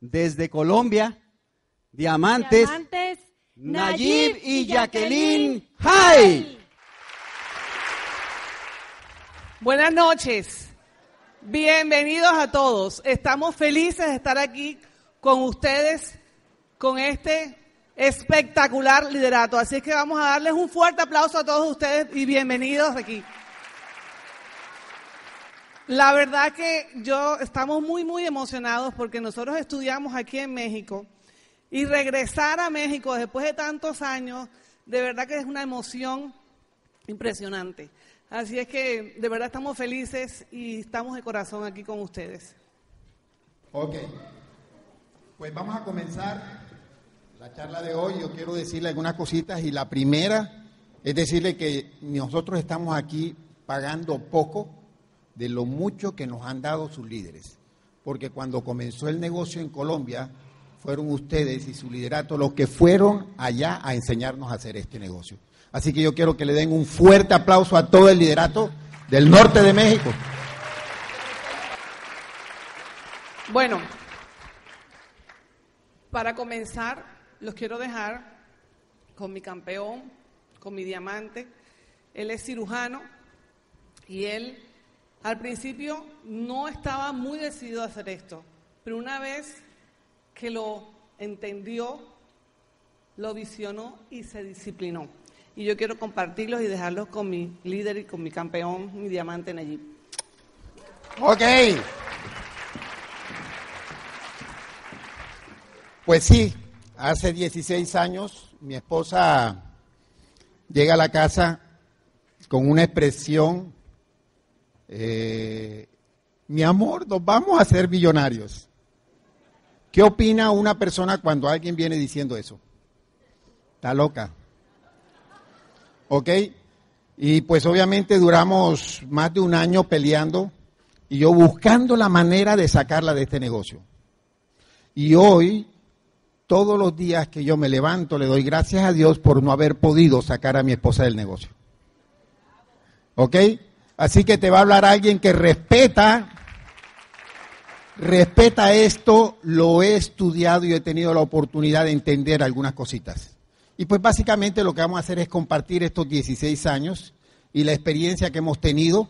desde Colombia, Diamantes, Diamantes, Nayib y Jacqueline Hay. Buenas noches. Bienvenidos a todos. Estamos felices de estar aquí con ustedes con este espectacular liderato. Así que vamos a darles un fuerte aplauso a todos ustedes y bienvenidos aquí. La verdad que yo estamos muy, muy emocionados porque nosotros estudiamos aquí en México y regresar a México después de tantos años, de verdad que es una emoción impresionante. Así es que de verdad estamos felices y estamos de corazón aquí con ustedes. Ok, pues vamos a comenzar la charla de hoy. Yo quiero decirle algunas cositas y la primera es decirle que nosotros estamos aquí pagando poco de lo mucho que nos han dado sus líderes. Porque cuando comenzó el negocio en Colombia, fueron ustedes y su liderato los que fueron allá a enseñarnos a hacer este negocio. Así que yo quiero que le den un fuerte aplauso a todo el liderato del norte de México. Bueno, para comenzar, los quiero dejar con mi campeón, con mi diamante. Él es cirujano y él al principio no estaba muy decidido a hacer esto, pero una vez que lo entendió, lo visionó y se disciplinó. Y yo quiero compartirlos y dejarlos con mi líder y con mi campeón, mi diamante Nayib. Ok. Pues sí, hace 16 años mi esposa llega a la casa con una expresión, eh, mi amor, nos vamos a ser millonarios. ¿Qué opina una persona cuando alguien viene diciendo eso? Está loca. ¿Ok? Y pues obviamente duramos más de un año peleando y yo buscando la manera de sacarla de este negocio. Y hoy, todos los días que yo me levanto, le doy gracias a Dios por no haber podido sacar a mi esposa del negocio. ¿Ok? Así que te va a hablar alguien que respeta, respeta esto, lo he estudiado y he tenido la oportunidad de entender algunas cositas. Y pues básicamente lo que vamos a hacer es compartir estos 16 años y la experiencia que hemos tenido.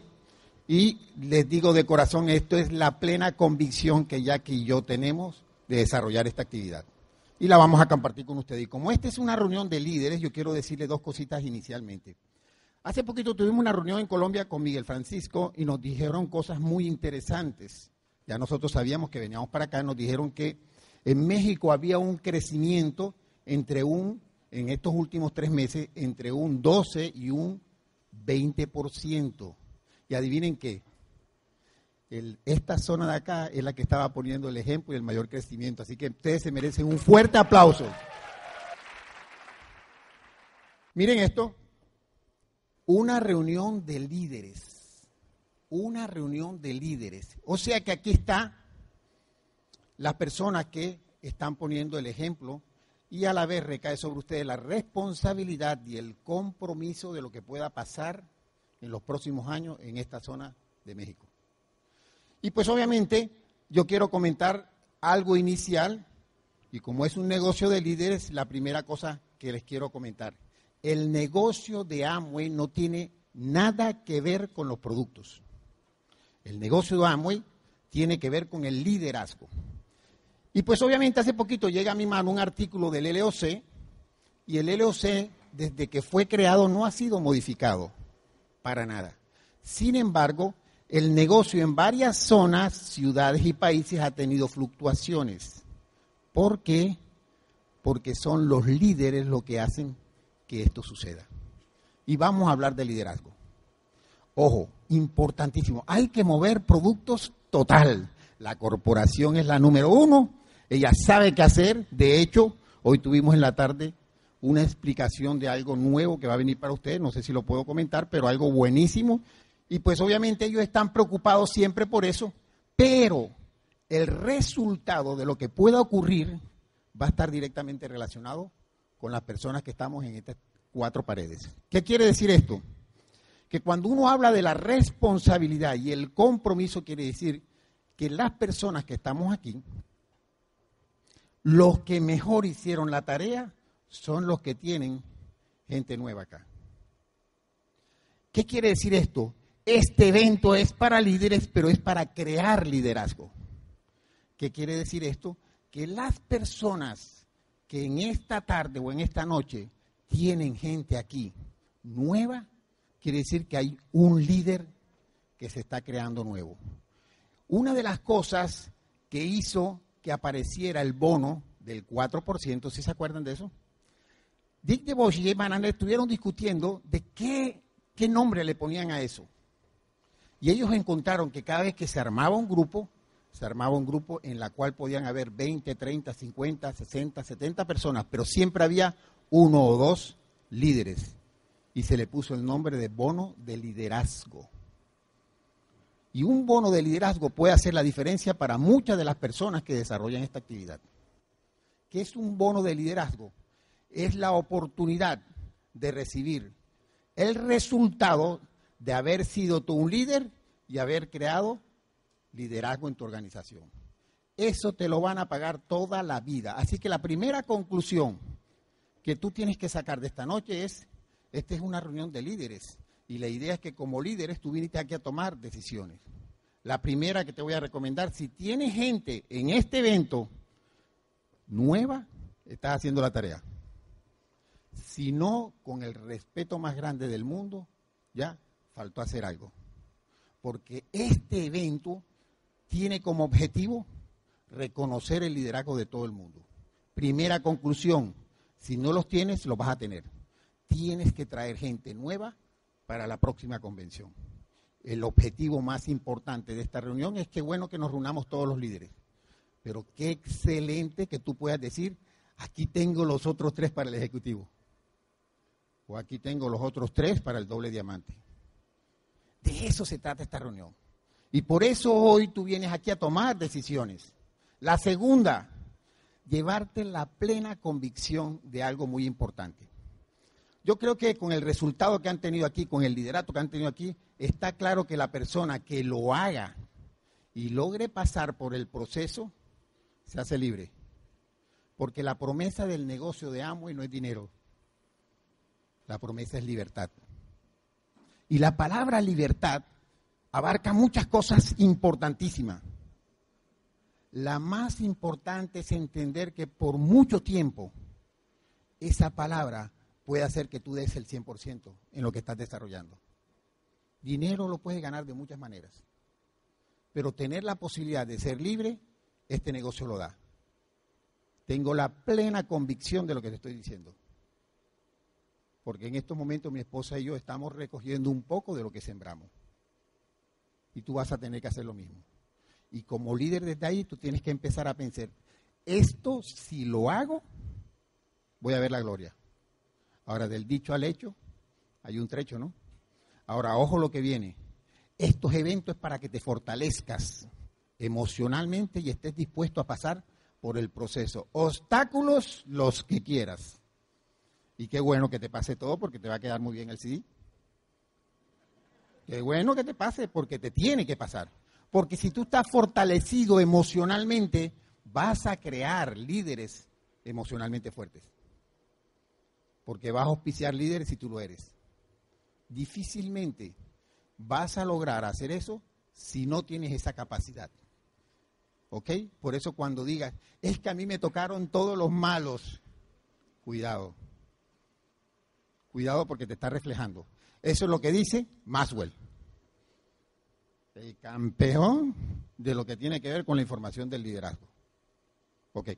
Y les digo de corazón, esto es la plena convicción que Jackie y yo tenemos de desarrollar esta actividad. Y la vamos a compartir con ustedes. Y como esta es una reunión de líderes, yo quiero decirle dos cositas inicialmente. Hace poquito tuvimos una reunión en Colombia con Miguel Francisco y nos dijeron cosas muy interesantes. Ya nosotros sabíamos que veníamos para acá, nos dijeron que en México había un crecimiento entre un en estos últimos tres meses entre un 12 y un 20%. Y adivinen qué, esta zona de acá es la que estaba poniendo el ejemplo y el mayor crecimiento. Así que ustedes se merecen un fuerte aplauso. Miren esto, una reunión de líderes, una reunión de líderes. O sea que aquí está las personas que están poniendo el ejemplo y a la vez recae sobre ustedes la responsabilidad y el compromiso de lo que pueda pasar en los próximos años en esta zona de México. Y pues obviamente yo quiero comentar algo inicial y como es un negocio de líderes, la primera cosa que les quiero comentar, el negocio de Amway no tiene nada que ver con los productos. El negocio de Amway tiene que ver con el liderazgo. Y pues obviamente hace poquito llega a mi mano un artículo del LOC y el LOC desde que fue creado no ha sido modificado para nada. Sin embargo, el negocio en varias zonas, ciudades y países ha tenido fluctuaciones. ¿Por qué? Porque son los líderes los que hacen que esto suceda. Y vamos a hablar de liderazgo. Ojo, importantísimo. Hay que mover productos total. La corporación es la número uno ella sabe qué hacer. De hecho, hoy tuvimos en la tarde una explicación de algo nuevo que va a venir para ustedes. No sé si lo puedo comentar, pero algo buenísimo. Y pues obviamente ellos están preocupados siempre por eso, pero el resultado de lo que pueda ocurrir va a estar directamente relacionado con las personas que estamos en estas cuatro paredes. ¿Qué quiere decir esto? Que cuando uno habla de la responsabilidad y el compromiso, quiere decir que las personas que estamos aquí los que mejor hicieron la tarea son los que tienen gente nueva acá. ¿Qué quiere decir esto? Este evento es para líderes, pero es para crear liderazgo. ¿Qué quiere decir esto? Que las personas que en esta tarde o en esta noche tienen gente aquí nueva, quiere decir que hay un líder que se está creando nuevo. Una de las cosas que hizo que apareciera el bono del 4%, ¿sí se acuerdan de eso? Dick DeBosch y Jay estuvieron discutiendo de qué, qué nombre le ponían a eso. Y ellos encontraron que cada vez que se armaba un grupo, se armaba un grupo en la cual podían haber 20, 30, 50, 60, 70 personas, pero siempre había uno o dos líderes. Y se le puso el nombre de bono de liderazgo. Y un bono de liderazgo puede hacer la diferencia para muchas de las personas que desarrollan esta actividad. ¿Qué es un bono de liderazgo? Es la oportunidad de recibir el resultado de haber sido tú un líder y haber creado liderazgo en tu organización. Eso te lo van a pagar toda la vida. Así que la primera conclusión que tú tienes que sacar de esta noche es, esta es una reunión de líderes y la idea es que como líderes tú viniste aquí a tomar decisiones. La primera que te voy a recomendar, si tienes gente en este evento nueva, estás haciendo la tarea. Si no, con el respeto más grande del mundo, ya faltó hacer algo. Porque este evento tiene como objetivo reconocer el liderazgo de todo el mundo. Primera conclusión, si no los tienes, los vas a tener. Tienes que traer gente nueva para la próxima convención. El objetivo más importante de esta reunión es que bueno que nos reunamos todos los líderes. Pero qué excelente que tú puedas decir, aquí tengo los otros tres para el Ejecutivo. O aquí tengo los otros tres para el doble diamante. De eso se trata esta reunión. Y por eso hoy tú vienes aquí a tomar decisiones. La segunda, llevarte la plena convicción de algo muy importante. Yo creo que con el resultado que han tenido aquí, con el liderato que han tenido aquí, está claro que la persona que lo haga y logre pasar por el proceso, se hace libre. Porque la promesa del negocio de amo y no es dinero. La promesa es libertad. Y la palabra libertad abarca muchas cosas importantísimas. La más importante es entender que por mucho tiempo esa palabra puede hacer que tú des el 100% en lo que estás desarrollando. Dinero lo puedes ganar de muchas maneras, pero tener la posibilidad de ser libre, este negocio lo da. Tengo la plena convicción de lo que te estoy diciendo. Porque en estos momentos mi esposa y yo estamos recogiendo un poco de lo que sembramos y tú vas a tener que hacer lo mismo. Y como líder desde ahí, tú tienes que empezar a pensar, esto si lo hago, voy a ver la gloria. Ahora, del dicho al hecho, hay un trecho, ¿no? Ahora, ojo lo que viene. Estos eventos es para que te fortalezcas emocionalmente y estés dispuesto a pasar por el proceso. Obstáculos los que quieras. Y qué bueno que te pase todo porque te va a quedar muy bien el CD. Qué bueno que te pase porque te tiene que pasar. Porque si tú estás fortalecido emocionalmente, vas a crear líderes emocionalmente fuertes. Porque vas a auspiciar líderes si tú lo eres. Difícilmente vas a lograr hacer eso si no tienes esa capacidad. ¿Ok? Por eso cuando digas, es que a mí me tocaron todos los malos, cuidado. Cuidado porque te está reflejando. Eso es lo que dice Maswell. El campeón de lo que tiene que ver con la información del liderazgo. Ok.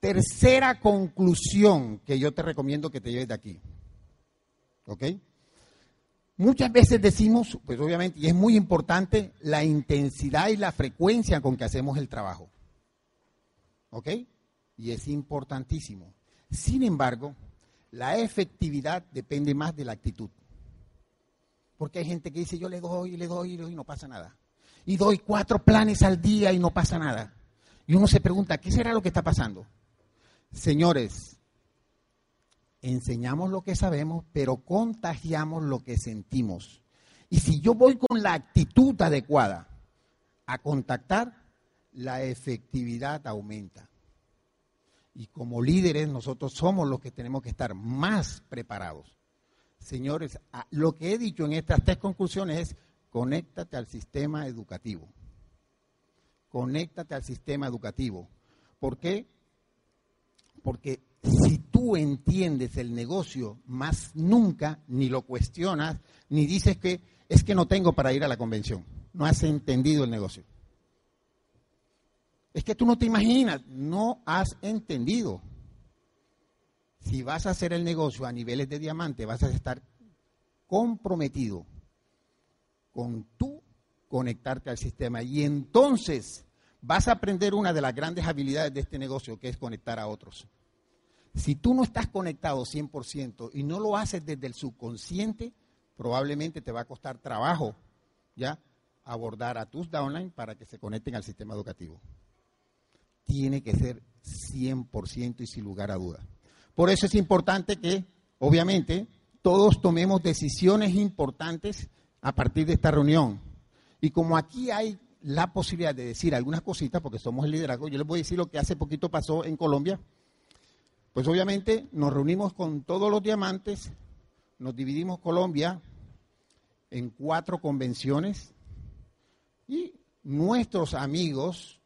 Tercera conclusión que yo te recomiendo que te lleves de aquí. ¿Ok? Muchas veces decimos, pues obviamente, y es muy importante, la intensidad y la frecuencia con que hacemos el trabajo. ¿Ok? Y es importantísimo. Sin embargo, la efectividad depende más de la actitud. Porque hay gente que dice, yo le doy, le doy, le doy, y no pasa nada. Y doy cuatro planes al día y no pasa nada. Y uno se pregunta, ¿qué será lo que está pasando? Señores, enseñamos lo que sabemos, pero contagiamos lo que sentimos. Y si yo voy con la actitud adecuada a contactar, la efectividad aumenta. Y como líderes nosotros somos los que tenemos que estar más preparados. Señores, lo que he dicho en estas tres conclusiones es, conéctate al sistema educativo. Conéctate al sistema educativo. ¿Por qué? Porque si tú entiendes el negocio, más nunca ni lo cuestionas, ni dices que es que no tengo para ir a la convención. No has entendido el negocio. Es que tú no te imaginas, no has entendido. Si vas a hacer el negocio a niveles de diamante, vas a estar comprometido con tú conectarte al sistema. Y entonces vas a aprender una de las grandes habilidades de este negocio, que es conectar a otros. Si tú no estás conectado 100% y no lo haces desde el subconsciente, probablemente te va a costar trabajo ya abordar a tus downline para que se conecten al sistema educativo tiene que ser 100% y sin lugar a duda. Por eso es importante que, obviamente, todos tomemos decisiones importantes a partir de esta reunión. Y como aquí hay la posibilidad de decir algunas cositas, porque somos el liderazgo, yo les voy a decir lo que hace poquito pasó en Colombia. Pues obviamente nos reunimos con todos los diamantes, nos dividimos Colombia en cuatro convenciones y nuestros amigos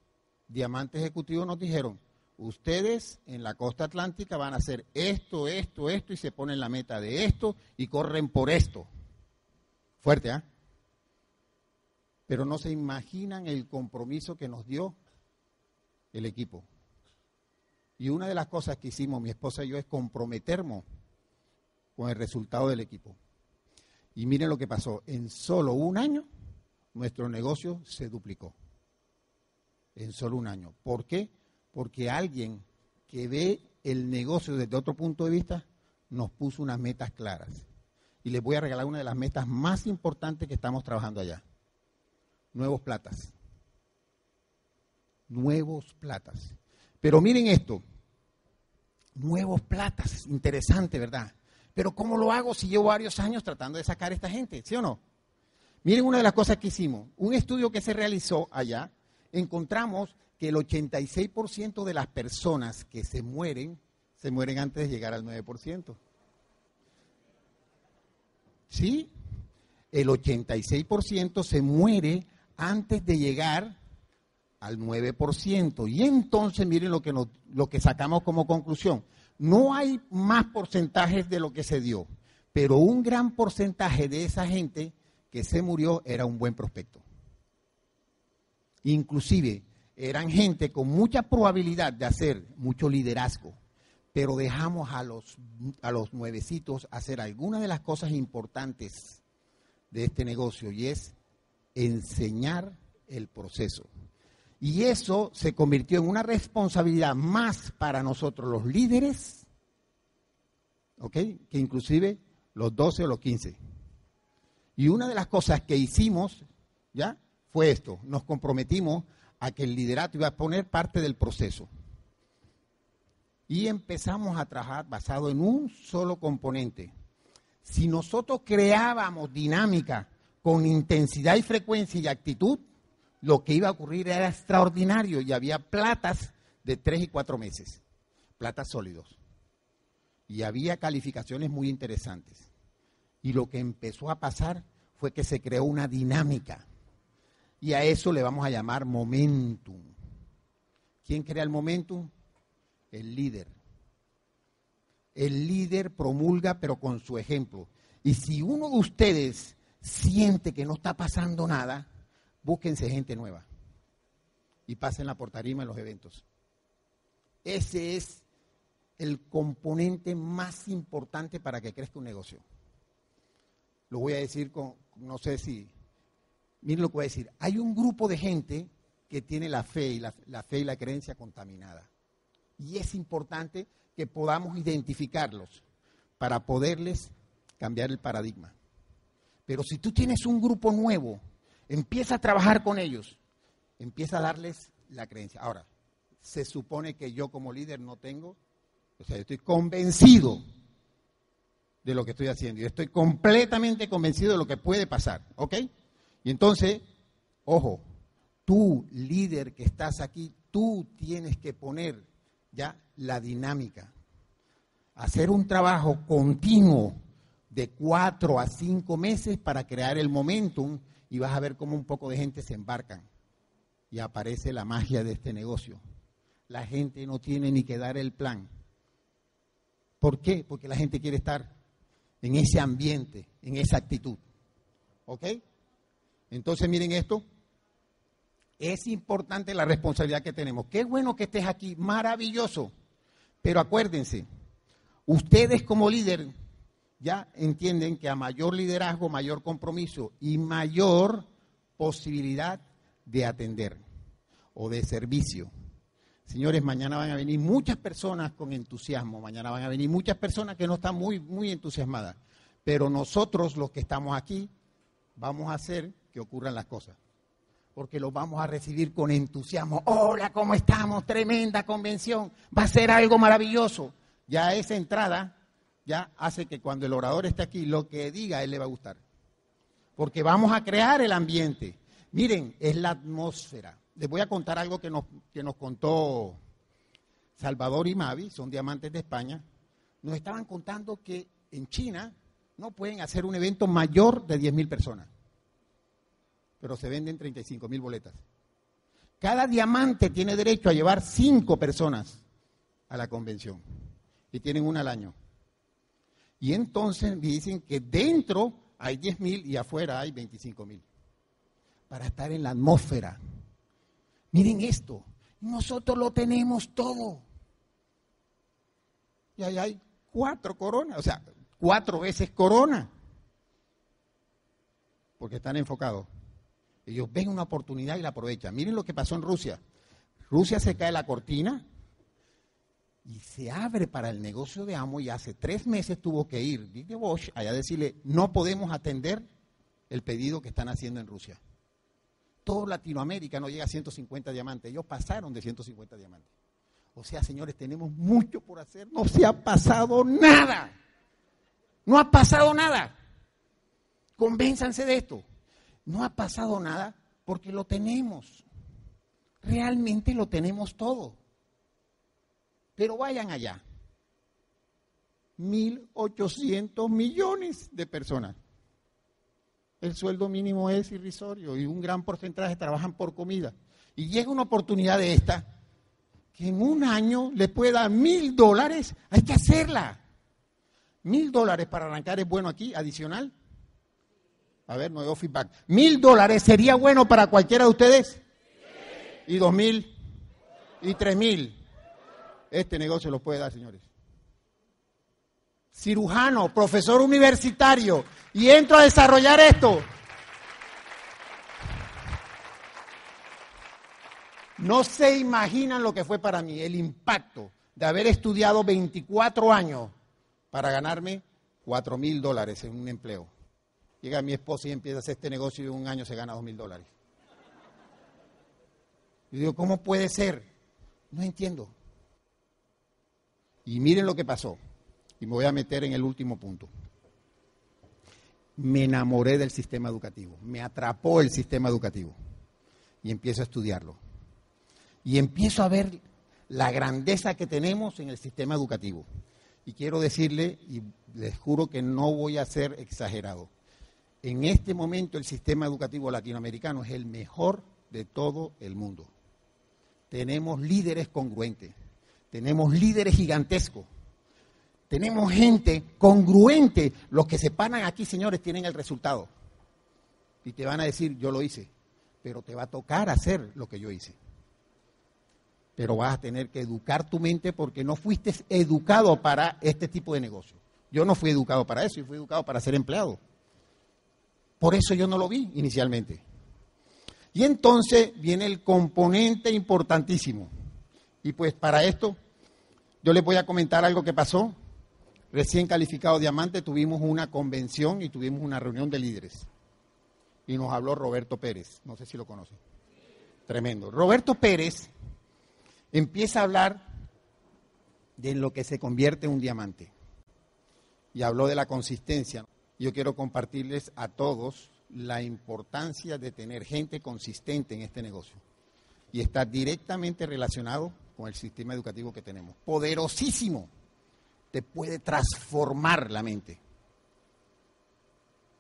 diamantes ejecutivos nos dijeron, ustedes en la costa atlántica van a hacer esto, esto, esto, y se ponen la meta de esto y corren por esto. Fuerte, ¿ah? Pero no se imaginan el compromiso que nos dio el equipo. Y una de las cosas que hicimos mi esposa y yo es comprometernos con el resultado del equipo. Y miren lo que pasó. En solo un año, nuestro negocio se duplicó en solo un año. ¿Por qué? Porque alguien que ve el negocio desde otro punto de vista nos puso unas metas claras. Y les voy a regalar una de las metas más importantes que estamos trabajando allá. Nuevos platas. Nuevos platas. Pero miren esto. Nuevos platas. Interesante, ¿verdad? Pero ¿cómo lo hago si llevo varios años tratando de sacar a esta gente? ¿Sí o no? Miren una de las cosas que hicimos. Un estudio que se realizó allá encontramos que el 86% de las personas que se mueren, se mueren antes de llegar al 9%. ¿Sí? El 86% se muere antes de llegar al 9%. Y entonces miren lo que, lo que sacamos como conclusión. No hay más porcentajes de lo que se dio, pero un gran porcentaje de esa gente que se murió era un buen prospecto. Inclusive eran gente con mucha probabilidad de hacer mucho liderazgo, pero dejamos a los, a los nuevecitos hacer algunas de las cosas importantes de este negocio y es enseñar el proceso. Y eso se convirtió en una responsabilidad más para nosotros los líderes, ¿ok? Que inclusive los 12 o los 15. Y una de las cosas que hicimos, ¿ya? fue esto, nos comprometimos a que el liderato iba a poner parte del proceso. Y empezamos a trabajar basado en un solo componente. Si nosotros creábamos dinámica con intensidad y frecuencia y actitud, lo que iba a ocurrir era extraordinario y había platas de tres y cuatro meses, platas sólidos. Y había calificaciones muy interesantes. Y lo que empezó a pasar fue que se creó una dinámica y a eso le vamos a llamar momentum. ¿Quién crea el momentum? El líder. El líder promulga, pero con su ejemplo. Y si uno de ustedes siente que no está pasando nada, búsquense gente nueva y pásenla por tarima en los eventos. Ese es el componente más importante para que crezca un negocio. Lo voy a decir con, no sé si miren lo que voy a decir, hay un grupo de gente que tiene la fe y la, fe y la creencia contaminada. Y es importante que podamos identificarlos para poderles cambiar el paradigma. Pero si tú tienes un grupo nuevo, empieza a trabajar con ellos, empieza a darles la creencia. Ahora, se supone que yo como líder no tengo, o sea, yo estoy convencido de lo que estoy haciendo y estoy completamente convencido de lo que puede pasar, ¿ok? Y entonces, ojo, tú líder que estás aquí, tú tienes que poner ya la dinámica. Hacer un trabajo continuo de cuatro a cinco meses para crear el momentum y vas a ver cómo un poco de gente se embarcan y aparece la magia de este negocio. La gente no tiene ni que dar el plan. ¿Por qué? Porque la gente quiere estar en ese ambiente, en esa actitud. ¿Ok? Entonces miren esto. Es importante la responsabilidad que tenemos. Qué bueno que estés aquí, maravilloso. Pero acuérdense, ustedes como líder ya entienden que a mayor liderazgo, mayor compromiso y mayor posibilidad de atender o de servicio. Señores, mañana van a venir muchas personas con entusiasmo, mañana van a venir muchas personas que no están muy, muy entusiasmadas, pero nosotros los que estamos aquí vamos a hacer que ocurran las cosas porque los vamos a recibir con entusiasmo. Hola, ¿cómo estamos? Tremenda convención. Va a ser algo maravilloso. Ya esa entrada ya hace que cuando el orador esté aquí, lo que diga a él le va a gustar. Porque vamos a crear el ambiente. Miren, es la atmósfera. Les voy a contar algo que nos, que nos contó Salvador y Mavi, son diamantes de España. Nos estaban contando que en China no pueden hacer un evento mayor de 10.000 personas pero se venden 35 mil boletas. Cada diamante tiene derecho a llevar cinco personas a la convención y tienen una al año. Y entonces dicen que dentro hay 10 mil y afuera hay 25 mil. Para estar en la atmósfera. Miren esto, nosotros lo tenemos todo. Y ahí hay cuatro coronas, o sea, cuatro veces corona. Porque están enfocados. Ellos ven una oportunidad y la aprovechan. Miren lo que pasó en Rusia. Rusia se cae la cortina y se abre para el negocio de Amo y hace tres meses tuvo que ir Dick Bosch allá a decirle, no podemos atender el pedido que están haciendo en Rusia. Todo Latinoamérica no llega a 150 diamantes. Ellos pasaron de 150 diamantes. O sea, señores, tenemos mucho por hacer. No se ha pasado nada. No ha pasado nada. Convénzanse de esto. No ha pasado nada porque lo tenemos. Realmente lo tenemos todo. Pero vayan allá. 1.800 millones de personas. El sueldo mínimo es irrisorio y un gran porcentaje trabajan por comida. Y llega una oportunidad de esta, que en un año le pueda mil dólares, hay que hacerla. Mil dólares para arrancar es bueno aquí, adicional. A ver, nuevo feedback. ¿Mil dólares sería bueno para cualquiera de ustedes? ¿Y dos mil? ¿Y tres mil? Este negocio lo puede dar, señores. Cirujano, profesor universitario, y entro a desarrollar esto. No se imaginan lo que fue para mí, el impacto de haber estudiado 24 años para ganarme 4 mil dólares en un empleo. Llega mi esposa y empieza a hacer este negocio y en un año se gana dos mil dólares. Y digo, ¿cómo puede ser? No entiendo. Y miren lo que pasó. Y me voy a meter en el último punto. Me enamoré del sistema educativo. Me atrapó el sistema educativo. Y empiezo a estudiarlo. Y empiezo a ver la grandeza que tenemos en el sistema educativo. Y quiero decirle, y les juro que no voy a ser exagerado, en este momento el sistema educativo latinoamericano es el mejor de todo el mundo. Tenemos líderes congruentes, tenemos líderes gigantescos, tenemos gente congruente. Los que se paran aquí, señores, tienen el resultado. Y te van a decir, yo lo hice, pero te va a tocar hacer lo que yo hice. Pero vas a tener que educar tu mente porque no fuiste educado para este tipo de negocio. Yo no fui educado para eso, yo fui educado para ser empleado. Por eso yo no lo vi inicialmente. Y entonces viene el componente importantísimo. Y pues para esto yo les voy a comentar algo que pasó. Recién calificado diamante tuvimos una convención y tuvimos una reunión de líderes. Y nos habló Roberto Pérez. No sé si lo conocen. Tremendo. Roberto Pérez empieza a hablar de lo que se convierte en un diamante. Y habló de la consistencia yo quiero compartirles a todos la importancia de tener gente consistente en este negocio. Y está directamente relacionado con el sistema educativo que tenemos. Poderosísimo. Te puede transformar la mente.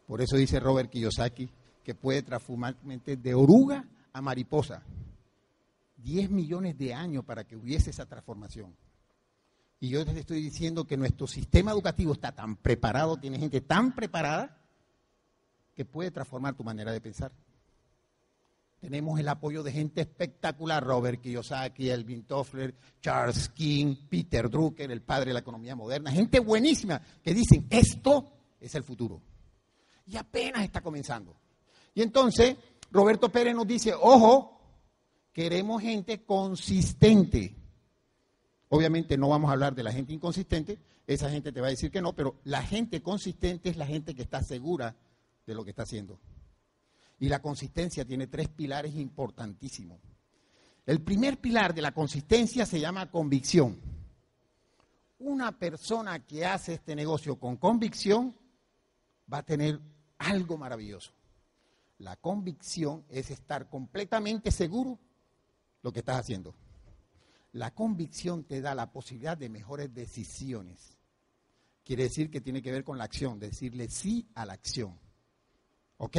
Por eso dice Robert Kiyosaki que puede transformar mente de oruga a mariposa. 10 millones de años para que hubiese esa transformación. Y yo te estoy diciendo que nuestro sistema educativo está tan preparado, tiene gente tan preparada, que puede transformar tu manera de pensar. Tenemos el apoyo de gente espectacular, Robert Kiyosaki, Elvin Toffler, Charles King, Peter Drucker, el padre de la economía moderna, gente buenísima que dicen, esto es el futuro. Y apenas está comenzando. Y entonces, Roberto Pérez nos dice, ojo, queremos gente consistente. Obviamente no vamos a hablar de la gente inconsistente, esa gente te va a decir que no, pero la gente consistente es la gente que está segura de lo que está haciendo. Y la consistencia tiene tres pilares importantísimos. El primer pilar de la consistencia se llama convicción. Una persona que hace este negocio con convicción va a tener algo maravilloso. La convicción es estar completamente seguro lo que estás haciendo. La convicción te da la posibilidad de mejores decisiones. Quiere decir que tiene que ver con la acción, decirle sí a la acción. ¿Ok?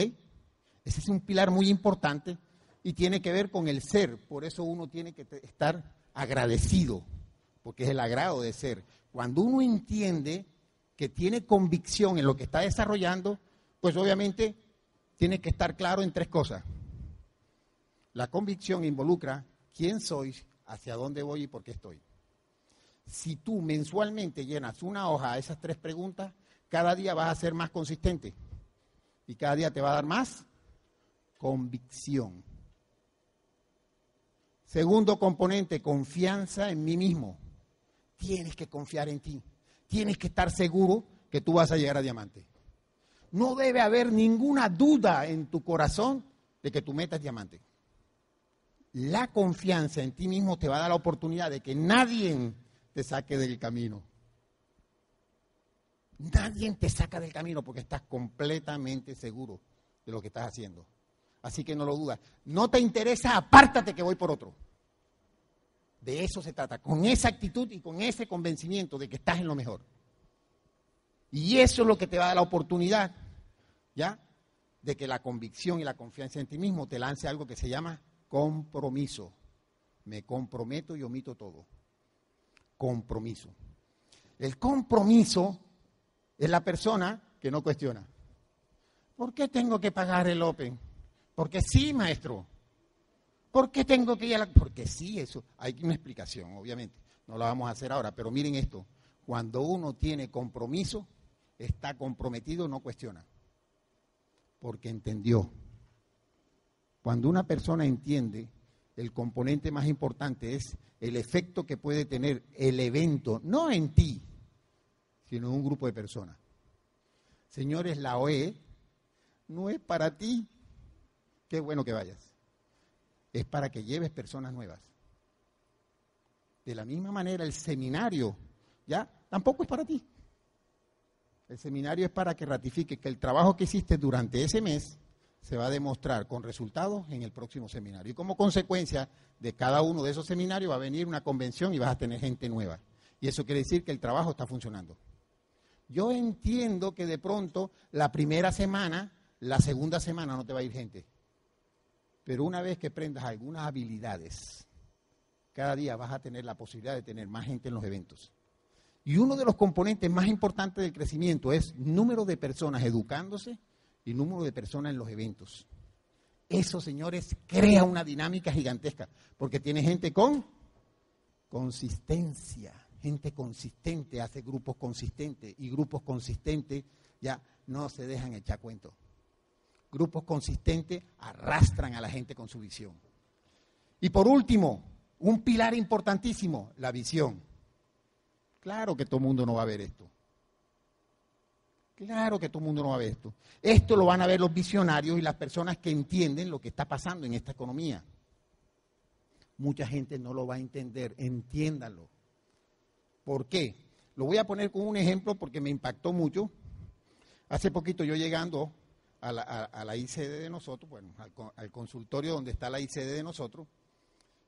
Ese es un pilar muy importante y tiene que ver con el ser. Por eso uno tiene que estar agradecido, porque es el agrado de ser. Cuando uno entiende que tiene convicción en lo que está desarrollando, pues obviamente tiene que estar claro en tres cosas. La convicción involucra quién soy, hacia dónde voy y por qué estoy. Si tú mensualmente llenas una hoja a esas tres preguntas, cada día vas a ser más consistente y cada día te va a dar más convicción. Segundo componente, confianza en mí mismo. Tienes que confiar en ti. Tienes que estar seguro que tú vas a llegar a diamante. No debe haber ninguna duda en tu corazón de que tu meta es diamante la confianza en ti mismo te va a dar la oportunidad de que nadie te saque del camino. Nadie te saca del camino porque estás completamente seguro de lo que estás haciendo. Así que no lo dudas. No te interesa, apártate que voy por otro. De eso se trata, con esa actitud y con ese convencimiento de que estás en lo mejor. Y eso es lo que te va a dar la oportunidad, ¿ya? De que la convicción y la confianza en ti mismo te lance algo que se llama compromiso. Me comprometo y omito todo. Compromiso. El compromiso es la persona que no cuestiona. ¿Por qué tengo que pagar el Open? Porque sí, maestro. ¿Por qué tengo que ir a la.? Porque sí, eso. Hay una explicación, obviamente. No la vamos a hacer ahora, pero miren esto. Cuando uno tiene compromiso, está comprometido, no cuestiona. Porque entendió. Cuando una persona entiende, el componente más importante es el efecto que puede tener el evento, no en ti, sino en un grupo de personas. Señores, la OE no es para ti. Qué bueno que vayas. Es para que lleves personas nuevas. De la misma manera, el seminario, ¿ya? Tampoco es para ti. El seminario es para que ratifique que el trabajo que hiciste durante ese mes se va a demostrar con resultados en el próximo seminario. Y como consecuencia de cada uno de esos seminarios va a venir una convención y vas a tener gente nueva. Y eso quiere decir que el trabajo está funcionando. Yo entiendo que de pronto la primera semana, la segunda semana no te va a ir gente. Pero una vez que prendas algunas habilidades, cada día vas a tener la posibilidad de tener más gente en los eventos. Y uno de los componentes más importantes del crecimiento es número de personas educándose y número de personas en los eventos. Eso, señores, crea una dinámica gigantesca, porque tiene gente con consistencia, gente consistente hace grupos consistentes y grupos consistentes ya no se dejan echar cuentos. Grupos consistentes arrastran a la gente con su visión. Y por último, un pilar importantísimo, la visión. Claro que todo el mundo no va a ver esto. Claro que todo el mundo no va a ver esto. Esto lo van a ver los visionarios y las personas que entienden lo que está pasando en esta economía. Mucha gente no lo va a entender, entiéndalo. ¿Por qué? Lo voy a poner con un ejemplo porque me impactó mucho. Hace poquito yo llegando a la, ICD de nosotros, bueno, al, al, consultorio donde está la ICD de nosotros,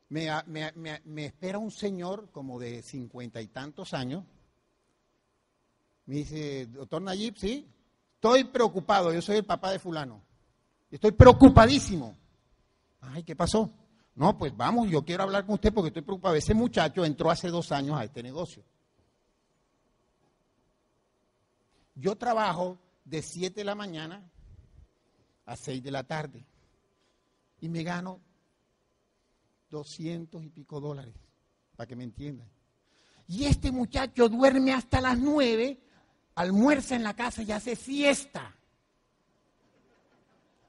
me, me- me- me espera un señor como de cincuenta y tantos años. Me dice, doctor Nayib, sí, estoy preocupado, yo soy el papá de fulano. Estoy preocupadísimo. Ay, ¿qué pasó? No, pues vamos, yo quiero hablar con usted porque estoy preocupado. Ese muchacho entró hace dos años a este negocio. Yo trabajo de 7 de la mañana a 6 de la tarde y me gano 200 y pico dólares, para que me entiendan. Y este muchacho duerme hasta las 9, almuerza en la casa y hace siesta.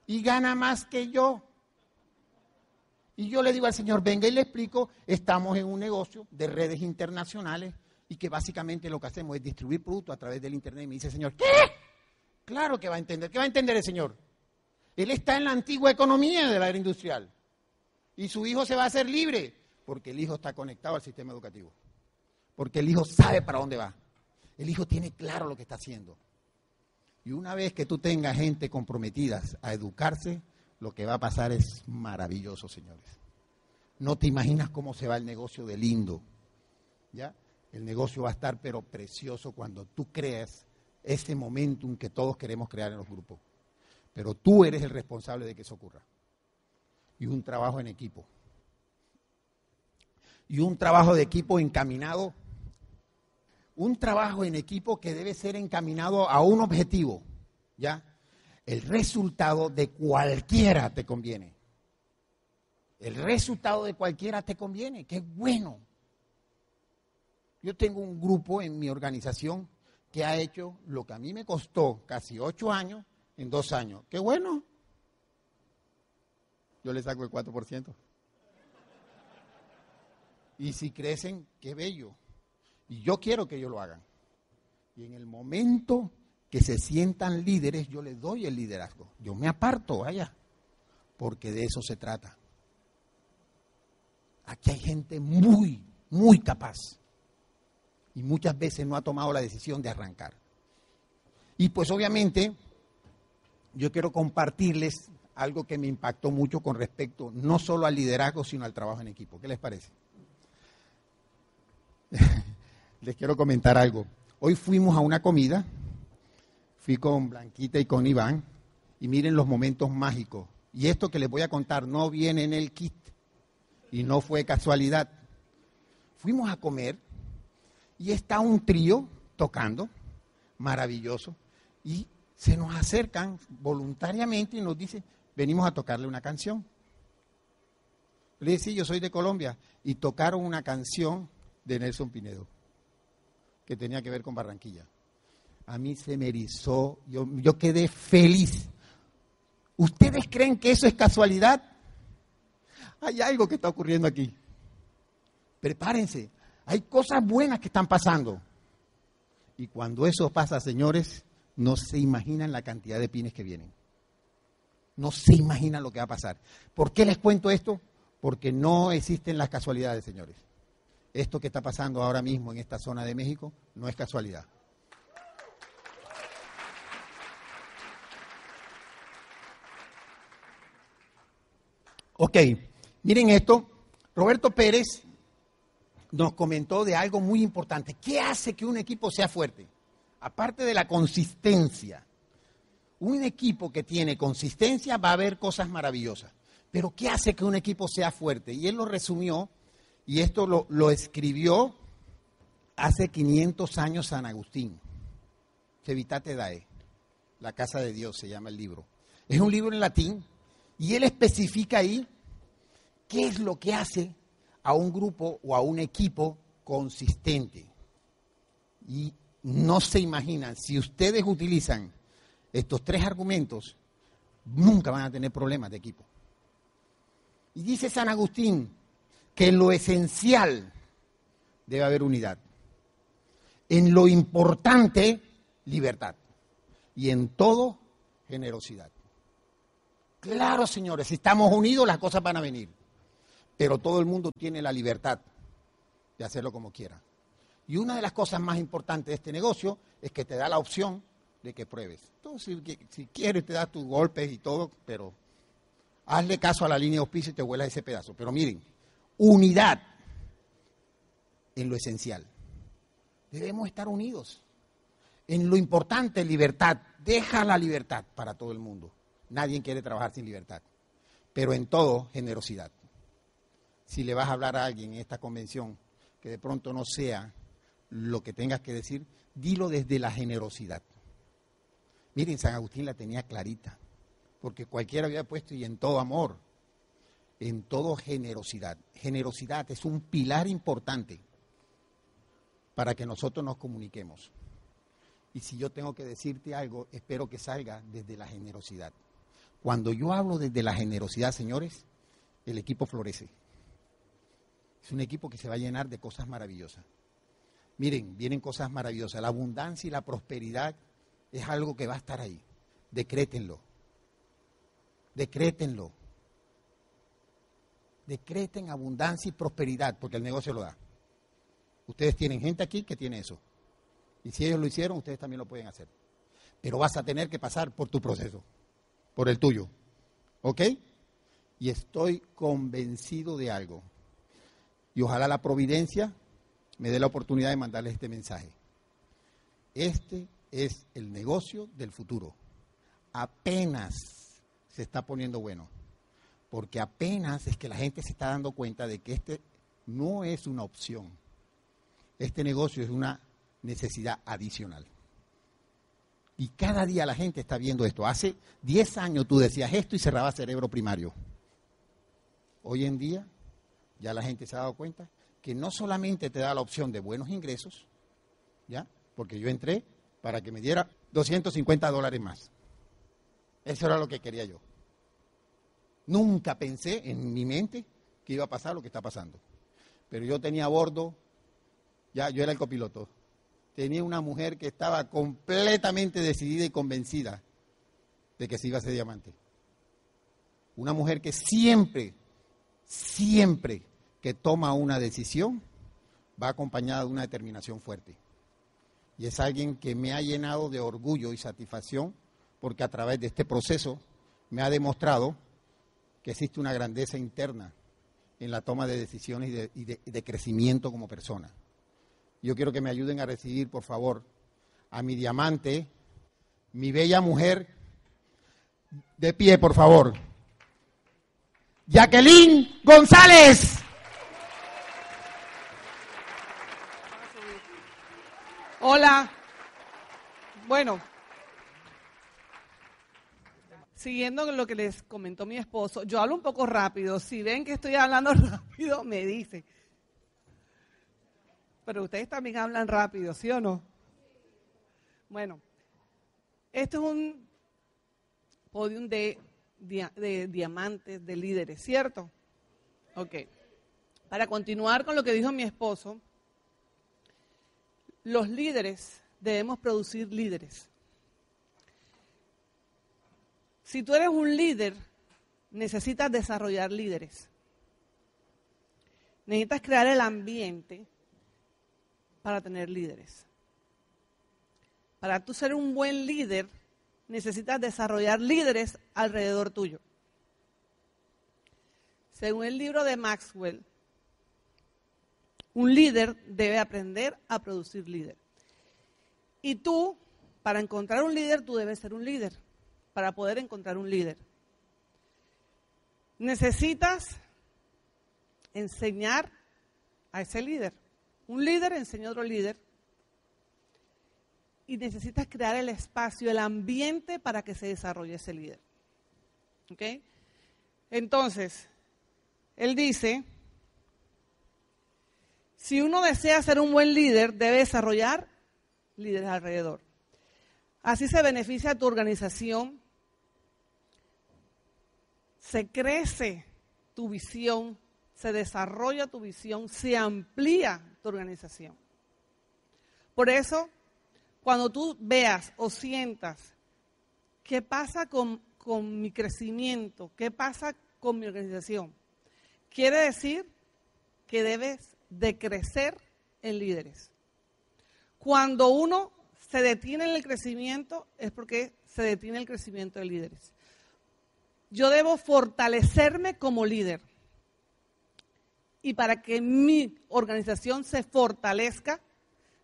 Y gana más que yo. Y yo le digo al Señor, venga y le explico, estamos en un negocio de redes internacionales y que básicamente lo que hacemos es distribuir productos a través del Internet. Y me dice, Señor, ¿qué? Claro que va a entender. ¿Qué va a entender el Señor? Él está en la antigua economía de la era industrial. Y su hijo se va a hacer libre porque el hijo está conectado al sistema educativo. Porque el hijo sabe para dónde va. El hijo tiene claro lo que está haciendo. Y una vez que tú tengas gente comprometida a educarse, lo que va a pasar es maravilloso, señores. No te imaginas cómo se va el negocio de lindo. ¿Ya? El negocio va a estar pero precioso cuando tú creas ese momentum que todos queremos crear en los grupos. Pero tú eres el responsable de que eso ocurra. Y un trabajo en equipo. Y un trabajo de equipo encaminado. Un trabajo en equipo que debe ser encaminado a un objetivo. ¿Ya? El resultado de cualquiera te conviene. El resultado de cualquiera te conviene. Qué bueno. Yo tengo un grupo en mi organización que ha hecho lo que a mí me costó casi ocho años en dos años. Qué bueno. Yo le saco el 4%. Y si crecen, qué bello. Y yo quiero que ellos lo hagan. Y en el momento que se sientan líderes, yo les doy el liderazgo. Yo me aparto, vaya, porque de eso se trata. Aquí hay gente muy, muy capaz. Y muchas veces no ha tomado la decisión de arrancar. Y pues obviamente yo quiero compartirles algo que me impactó mucho con respecto no solo al liderazgo, sino al trabajo en equipo. ¿Qué les parece? Les quiero comentar algo. Hoy fuimos a una comida, fui con Blanquita y con Iván, y miren los momentos mágicos. Y esto que les voy a contar no viene en el kit, y no fue casualidad. Fuimos a comer y está un trío tocando, maravilloso, y se nos acercan voluntariamente y nos dicen, venimos a tocarle una canción. Le dije, yo soy de Colombia, y tocaron una canción de Nelson Pinedo, que tenía que ver con Barranquilla. A mí se me erizó, yo, yo quedé feliz. ¿Ustedes creen que eso es casualidad? Hay algo que está ocurriendo aquí. Prepárense, hay cosas buenas que están pasando. Y cuando eso pasa, señores, no se imaginan la cantidad de pines que vienen. No se imaginan lo que va a pasar. ¿Por qué les cuento esto? Porque no existen las casualidades, señores. Esto que está pasando ahora mismo en esta zona de México no es casualidad. Ok, miren esto. Roberto Pérez nos comentó de algo muy importante. ¿Qué hace que un equipo sea fuerte? Aparte de la consistencia. Un equipo que tiene consistencia va a haber cosas maravillosas. Pero ¿qué hace que un equipo sea fuerte? Y él lo resumió, y esto lo, escribió hace 500 años San Agustín. Cevitate Dae, La Casa de Dios se llama el libro. Es un libro en latín, y él especifica ahí qué es lo que hace a un grupo o a un equipo consistente. Y no se imaginan, si ustedes utilizan estos tres argumentos, nunca van a tener problemas de equipo. Y dice San Agustín que en lo esencial debe haber unidad. En lo importante, libertad. Y en todo, generosidad. Claro, señores, si estamos unidos las cosas van a venir. Pero todo el mundo tiene la libertad de hacerlo como quiera. Y una de las cosas más importantes de este negocio es que te da la opción de que pruebes. Tú, si, si quieres, te das tus golpes y todo, pero hazle caso a la línea de auspicio y te vuelas ese pedazo. Pero miren, unidad en lo esencial. Debemos estar unidos. En lo importante, libertad. Deja la libertad para todo el mundo. Nadie quiere trabajar sin libertad. Pero en todo, generosidad. Si le vas a hablar a alguien en esta convención que de pronto no sea lo que tengas que decir, dilo desde la generosidad. Miren, San Agustín la tenía clarita, porque cualquiera había puesto y en todo amor, en todo generosidad. Generosidad es un pilar importante para que nosotros nos comuniquemos. Y si yo tengo que decirte algo, espero que salga desde la generosidad. Cuando yo hablo desde la generosidad, señores, el equipo florece. Es un equipo que se va a llenar de cosas maravillosas. Miren, vienen cosas maravillosas. La abundancia y la prosperidad es algo que va a estar ahí. Decrétenlo. Decrétenlo. Decreten abundancia y prosperidad, porque el negocio lo da. Ustedes tienen gente aquí que tiene eso. Y si ellos lo hicieron, ustedes también lo pueden hacer. Pero vas a tener que pasar por tu proceso, por el tuyo. ¿Ok? Y estoy convencido de algo. Y ojalá la providencia me dé la oportunidad de mandarles este mensaje. Este es el negocio del futuro. Apenas se está poniendo bueno. Porque apenas es que la gente se está dando cuenta de que este no es una opción este negocio es una necesidad adicional. Y cada día la gente está viendo esto. Hace 10 años tú decías esto y cerraba cerebro primario. Hoy en día ya la gente se ha dado cuenta que no solamente te da la opción de buenos ingresos, ¿ya? Porque yo entré para que me diera 250 dólares más. Eso era lo que quería yo. Nunca pensé en mi mente que iba a pasar lo que está pasando. Pero yo tenía a bordo ya yo era el copiloto, tenía una mujer que estaba completamente decidida y convencida de que se iba a ser diamante. Una mujer que siempre, siempre que toma una decisión, va acompañada de una determinación fuerte. Y es alguien que me ha llenado de orgullo y satisfacción porque a través de este proceso me ha demostrado que existe una grandeza interna en la toma de decisiones y de, de crecimiento como persona. Yo quiero que me ayuden a recibir, por favor, a mi diamante, mi bella mujer, de pie, por favor. Jacqueline González. Hola. Bueno, siguiendo lo que les comentó mi esposo, yo hablo un poco rápido. Si ven que estoy hablando rápido, me dicen. Pero ustedes también hablan rápido, ¿sí o no? Bueno, esto es un podium de, diamantes, de líderes, ¿cierto? Ok. Para continuar con lo que dijo mi esposo, los líderes debemos producir líderes. Si tú eres un líder, necesitas desarrollar líderes. Necesitas crear el ambiente para tener líderes. Para tú ser un buen líder, necesitas desarrollar líderes alrededor tuyo. Según el libro de Maxwell, un líder debe aprender a producir líder. Y tú, para encontrar un líder, tú debes ser un líder, para poder encontrar un líder. Necesitas enseñar a ese líder. Un líder enseña a otro líder y necesitas crear el espacio, el ambiente para que se desarrolle ese líder. ¿Ok? Entonces, él dice, si uno desea ser un buen líder, debe desarrollar líderes alrededor. Así se beneficia tu organización, se crece tu visión, se desarrolla tu visión, se amplía tu organización. Por eso, cuando tú veas o sientas qué pasa con, con mi crecimiento, qué pasa con mi organización, quiere decir que debes de crecer en líderes. Cuando uno se detiene en el crecimiento es porque se detiene el crecimiento de líderes. Yo debo fortalecerme como líder y para que mi organización se fortalezca,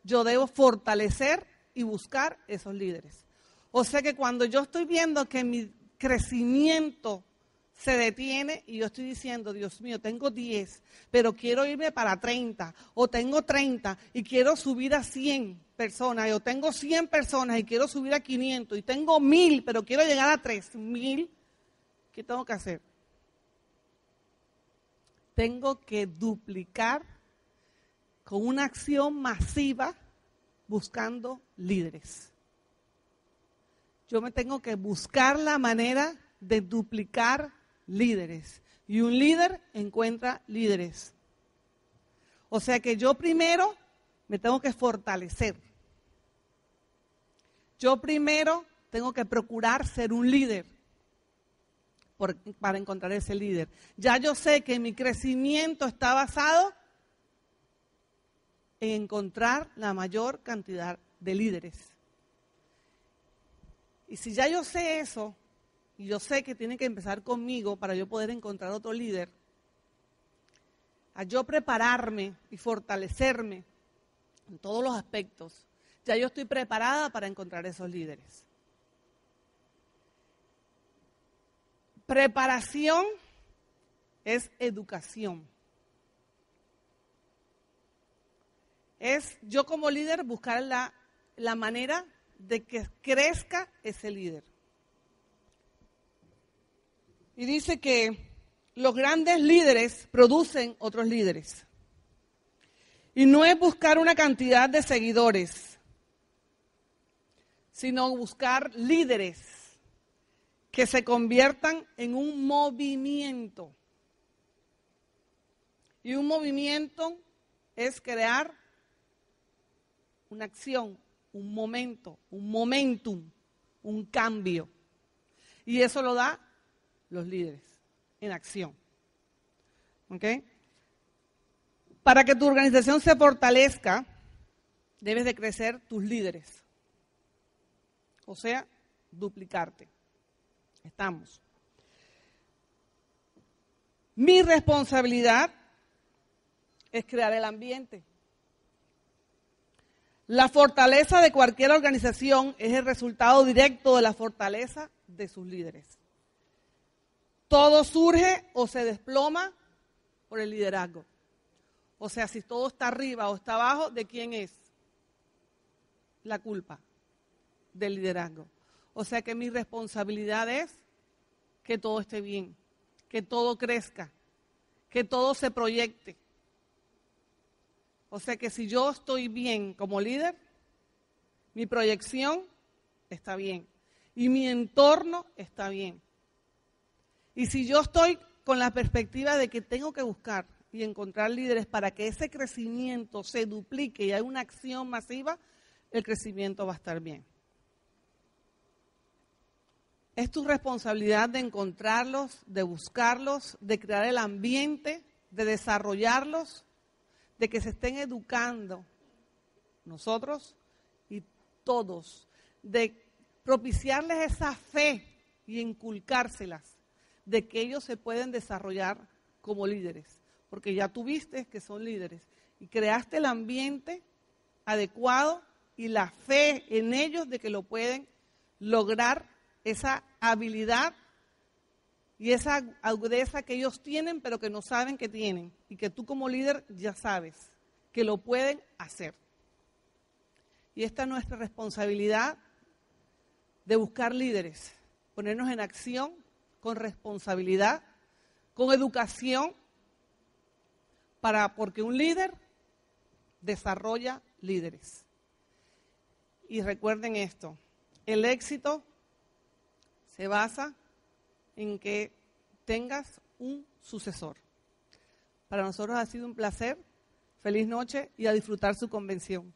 yo debo fortalecer y buscar esos líderes. O sea que cuando yo estoy viendo que mi crecimiento se detiene y yo estoy diciendo, Dios mío, tengo 10, pero quiero irme para 30, o tengo 30 y quiero subir a 100 personas, o tengo 100 personas y quiero subir a 500, y tengo 1000, pero quiero llegar a 3000, ¿qué tengo que hacer? Tengo que duplicar con una acción masiva buscando líderes. Yo me tengo que buscar la manera de duplicar líderes. Y un líder encuentra líderes. O sea que yo primero me tengo que fortalecer. Yo primero tengo que procurar ser un líder para encontrar ese líder. Ya yo sé que mi crecimiento está basado en encontrar la mayor cantidad de líderes. Y si ya yo sé eso, y yo sé que tiene que empezar conmigo para yo poder encontrar otro líder, a yo prepararme y fortalecerme en todos los aspectos, ya yo estoy preparada para encontrar esos líderes. Preparación es educación. Es yo como líder buscar la, la manera de que crezca ese líder. Y dice que los grandes líderes producen otros líderes. Y no es buscar una cantidad de seguidores, sino buscar líderes que se conviertan en un movimiento. Y un movimiento es crear una acción, un momento, un momentum, un cambio. Y eso lo da los líderes en acción. ¿Ok? Para que tu organización se fortalezca, debes de crecer tus líderes. O sea, duplicarte. Estamos. Mi responsabilidad es crear el ambiente. La fortaleza de cualquier organización es el resultado directo de la fortaleza de sus líderes. Todo surge o se desploma por el liderazgo. O sea, si todo está arriba o está abajo, ¿de quién es? La culpa del liderazgo. O sea que mi responsabilidad es que todo esté bien, que todo crezca, que todo se proyecte. O sea que si yo estoy bien como líder, mi proyección está bien y mi entorno está bien. Y si yo estoy con la perspectiva de que tengo que buscar y encontrar líderes para que ese crecimiento se duplique y haya una acción masiva, el crecimiento va a estar bien. Es tu responsabilidad de encontrarlos, de buscarlos, de crear el ambiente, de desarrollarlos, de que se estén educando nosotros y todos, de propiciarles esa fe y inculcárselas de que ellos se pueden desarrollar como líderes, porque ya tuviste que son líderes y creaste el ambiente adecuado y la fe en ellos de que lo pueden lograr esa habilidad y esa agudeza que ellos tienen pero que no saben que tienen y que tú como líder ya sabes que lo pueden hacer. Y esta es nuestra responsabilidad de buscar líderes, ponernos en acción con responsabilidad, con educación, para, porque un líder desarrolla líderes. Y recuerden esto, el éxito se basa en que tengas un sucesor. Para nosotros ha sido un placer. Feliz noche y a disfrutar su convención.